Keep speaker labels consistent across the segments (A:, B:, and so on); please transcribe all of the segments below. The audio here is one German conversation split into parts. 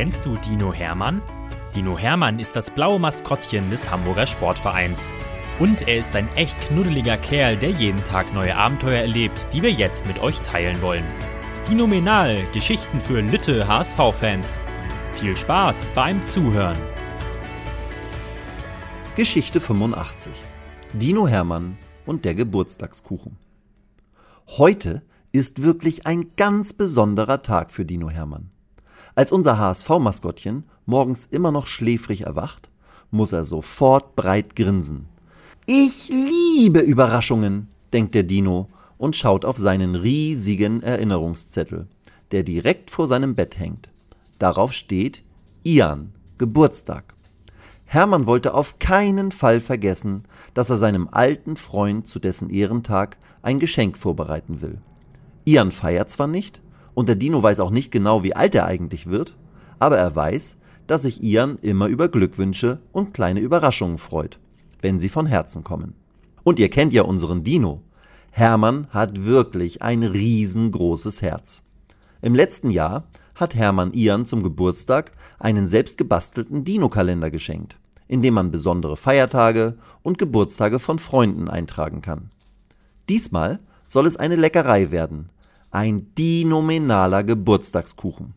A: Kennst du Dino Hermann? Dino Hermann ist das blaue Maskottchen des Hamburger Sportvereins. Und er ist ein echt knuddeliger Kerl, der jeden Tag neue Abenteuer erlebt, die wir jetzt mit euch teilen wollen. Dinomenal, Geschichten für Lütte HSV-Fans. Viel Spaß beim Zuhören.
B: Geschichte 85. Dino Hermann und der Geburtstagskuchen. Heute ist wirklich ein ganz besonderer Tag für Dino Hermann. Als unser HSV-Maskottchen morgens immer noch schläfrig erwacht, muss er sofort breit grinsen. Ich liebe Überraschungen, denkt der Dino und schaut auf seinen riesigen Erinnerungszettel, der direkt vor seinem Bett hängt. Darauf steht Ian, Geburtstag. Hermann wollte auf keinen Fall vergessen, dass er seinem alten Freund zu dessen Ehrentag ein Geschenk vorbereiten will. Ian feiert zwar nicht, und der Dino weiß auch nicht genau, wie alt er eigentlich wird, aber er weiß, dass sich Ian immer über Glückwünsche und kleine Überraschungen freut, wenn sie von Herzen kommen. Und ihr kennt ja unseren Dino. Hermann hat wirklich ein riesengroßes Herz. Im letzten Jahr hat Hermann Ian zum Geburtstag einen selbstgebastelten Dino-Kalender geschenkt, in dem man besondere Feiertage und Geburtstage von Freunden eintragen kann. Diesmal soll es eine Leckerei werden, ein dinominaler Geburtstagskuchen.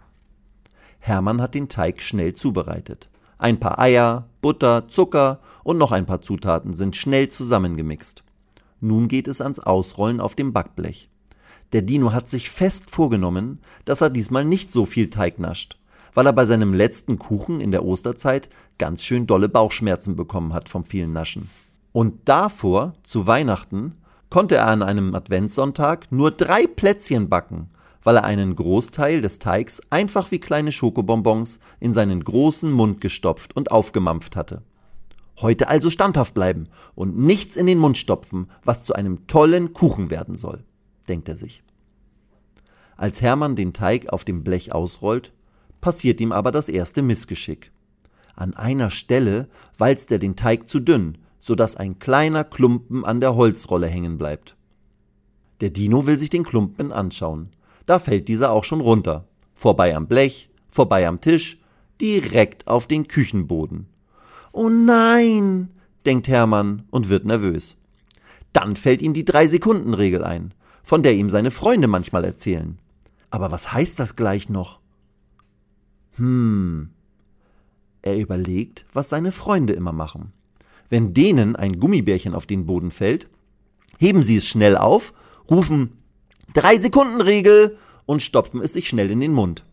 B: Hermann hat den Teig schnell zubereitet. Ein paar Eier, Butter, Zucker und noch ein paar Zutaten sind schnell zusammengemixt. Nun geht es ans Ausrollen auf dem Backblech. Der Dino hat sich fest vorgenommen, dass er diesmal nicht so viel Teig nascht, weil er bei seinem letzten Kuchen in der Osterzeit ganz schön dolle Bauchschmerzen bekommen hat vom vielen Naschen. Und davor, zu Weihnachten, konnte er an einem Adventssonntag nur drei Plätzchen backen, weil er einen Großteil des Teigs einfach wie kleine Schokobonbons in seinen großen Mund gestopft und aufgemampft hatte. Heute also standhaft bleiben und nichts in den Mund stopfen, was zu einem tollen Kuchen werden soll, denkt er sich. Als Hermann den Teig auf dem Blech ausrollt, passiert ihm aber das erste Missgeschick. An einer Stelle walzt er den Teig zu dünn, so dass ein kleiner Klumpen an der Holzrolle hängen bleibt. Der Dino will sich den Klumpen anschauen. Da fällt dieser auch schon runter. Vorbei am Blech, vorbei am Tisch, direkt auf den Küchenboden. Oh nein, denkt Hermann und wird nervös. Dann fällt ihm die Drei-Sekunden-Regel ein, von der ihm seine Freunde manchmal erzählen. Aber was heißt das gleich noch? Hm. Er überlegt, was seine Freunde immer machen. Wenn denen ein Gummibärchen auf den Boden fällt, heben sie es schnell auf, rufen Drei Sekunden Regel und stopfen es sich schnell in den Mund.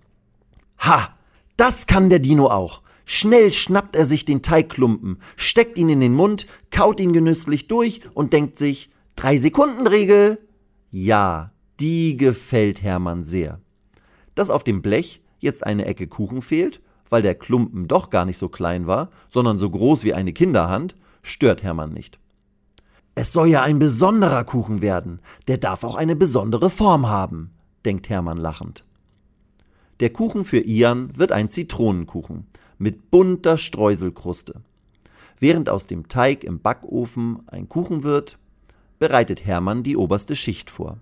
B: Ha! Das kann der Dino auch. Schnell schnappt er sich den Teigklumpen, steckt ihn in den Mund, kaut ihn genüsslich durch und denkt sich, drei Sekunden Regel. Ja, die gefällt Hermann sehr. Dass auf dem Blech jetzt eine Ecke Kuchen fehlt, weil der Klumpen doch gar nicht so klein war, sondern so groß wie eine Kinderhand, stört Hermann nicht. Es soll ja ein besonderer Kuchen werden, der darf auch eine besondere Form haben, denkt Hermann lachend. Der Kuchen für Ian wird ein Zitronenkuchen mit bunter Streuselkruste. Während aus dem Teig im Backofen ein Kuchen wird, bereitet Hermann die oberste Schicht vor.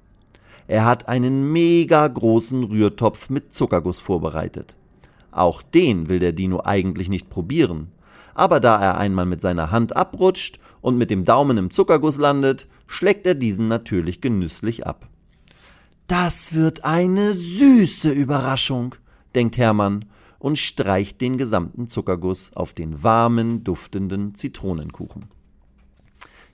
B: Er hat einen mega großen Rührtopf mit Zuckerguss vorbereitet. Auch den will der Dino eigentlich nicht probieren, aber da er einmal mit seiner Hand abrutscht und mit dem Daumen im Zuckerguss landet, schlägt er diesen natürlich genüsslich ab. Das wird eine süße Überraschung, denkt Hermann und streicht den gesamten Zuckerguss auf den warmen, duftenden Zitronenkuchen.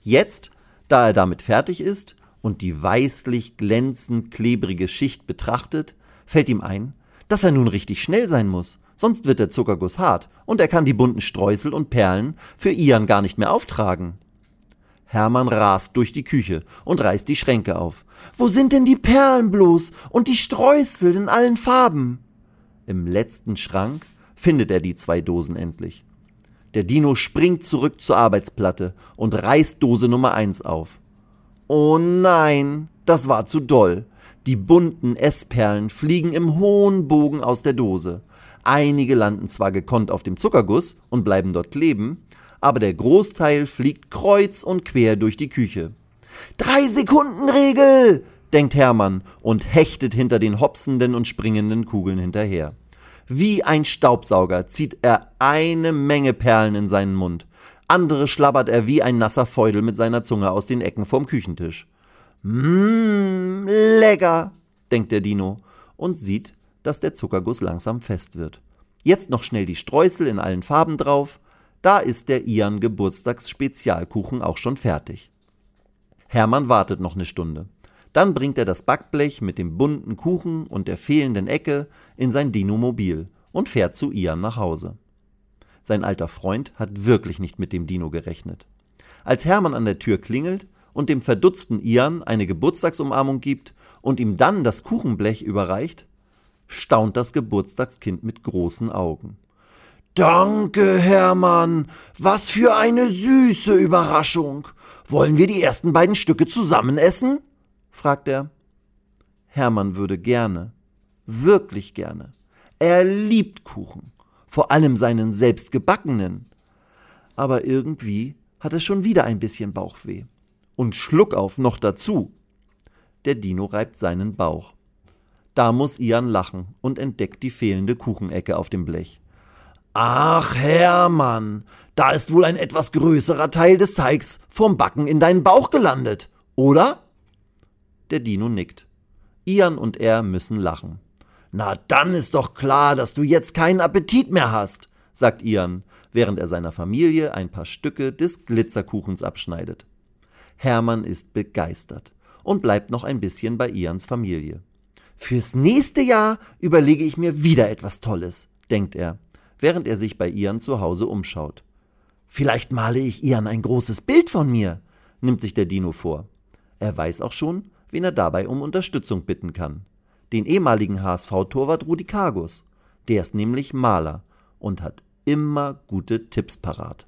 B: Jetzt, da er damit fertig ist und die weißlich glänzend klebrige Schicht betrachtet, fällt ihm ein, dass er nun richtig schnell sein muss sonst wird der Zuckerguss hart und er kann die bunten Streusel und Perlen für Ian gar nicht mehr auftragen. Hermann rast durch die Küche und reißt die Schränke auf. Wo sind denn die Perlen bloß und die Streusel in allen Farben? Im letzten Schrank findet er die zwei Dosen endlich. Der Dino springt zurück zur Arbeitsplatte und reißt Dose Nummer eins auf. Oh nein, das war zu doll. Die bunten Essperlen fliegen im hohen Bogen aus der Dose. Einige landen zwar gekonnt auf dem Zuckerguss und bleiben dort kleben, aber der Großteil fliegt kreuz und quer durch die Küche. Drei Sekunden Regel! denkt Hermann und hechtet hinter den hopsenden und springenden Kugeln hinterher. Wie ein Staubsauger zieht er eine Menge Perlen in seinen Mund. Andere schlabbert er wie ein nasser Feudel mit seiner Zunge aus den Ecken vom Küchentisch. Mmm, lecker, denkt der Dino und sieht, dass der Zuckerguss langsam fest wird. Jetzt noch schnell die Streusel in allen Farben drauf. Da ist der Ian Geburtstagsspezialkuchen auch schon fertig. Hermann wartet noch eine Stunde. Dann bringt er das Backblech mit dem bunten Kuchen und der fehlenden Ecke in sein Dino-Mobil und fährt zu Ian nach Hause. Sein alter Freund hat wirklich nicht mit dem Dino gerechnet. Als Hermann an der Tür klingelt und dem verdutzten Ian eine Geburtstagsumarmung gibt und ihm dann das Kuchenblech überreicht, staunt das Geburtstagskind mit großen Augen. Danke, Hermann. Was für eine süße Überraschung. Wollen wir die ersten beiden Stücke zusammen essen? fragt er. Hermann würde gerne, wirklich gerne. Er liebt Kuchen vor allem seinen selbstgebackenen. Aber irgendwie hat es schon wieder ein bisschen Bauchweh. Und Schluckauf noch dazu. Der Dino reibt seinen Bauch. Da muss Ian lachen und entdeckt die fehlende Kuchenecke auf dem Blech. Ach, Hermann, da ist wohl ein etwas größerer Teil des Teigs vom Backen in deinen Bauch gelandet, oder? Der Dino nickt. Ian und er müssen lachen. Na, dann ist doch klar, dass du jetzt keinen Appetit mehr hast, sagt Ian, während er seiner Familie ein paar Stücke des Glitzerkuchens abschneidet. Hermann ist begeistert und bleibt noch ein bisschen bei Ians Familie. Fürs nächste Jahr überlege ich mir wieder etwas Tolles, denkt er, während er sich bei Ian zu Hause umschaut. Vielleicht male ich Ian ein großes Bild von mir, nimmt sich der Dino vor. Er weiß auch schon, wen er dabei um Unterstützung bitten kann den ehemaligen HSV-Torwart Rudi Kargus. Der ist nämlich Maler und hat immer gute Tipps parat.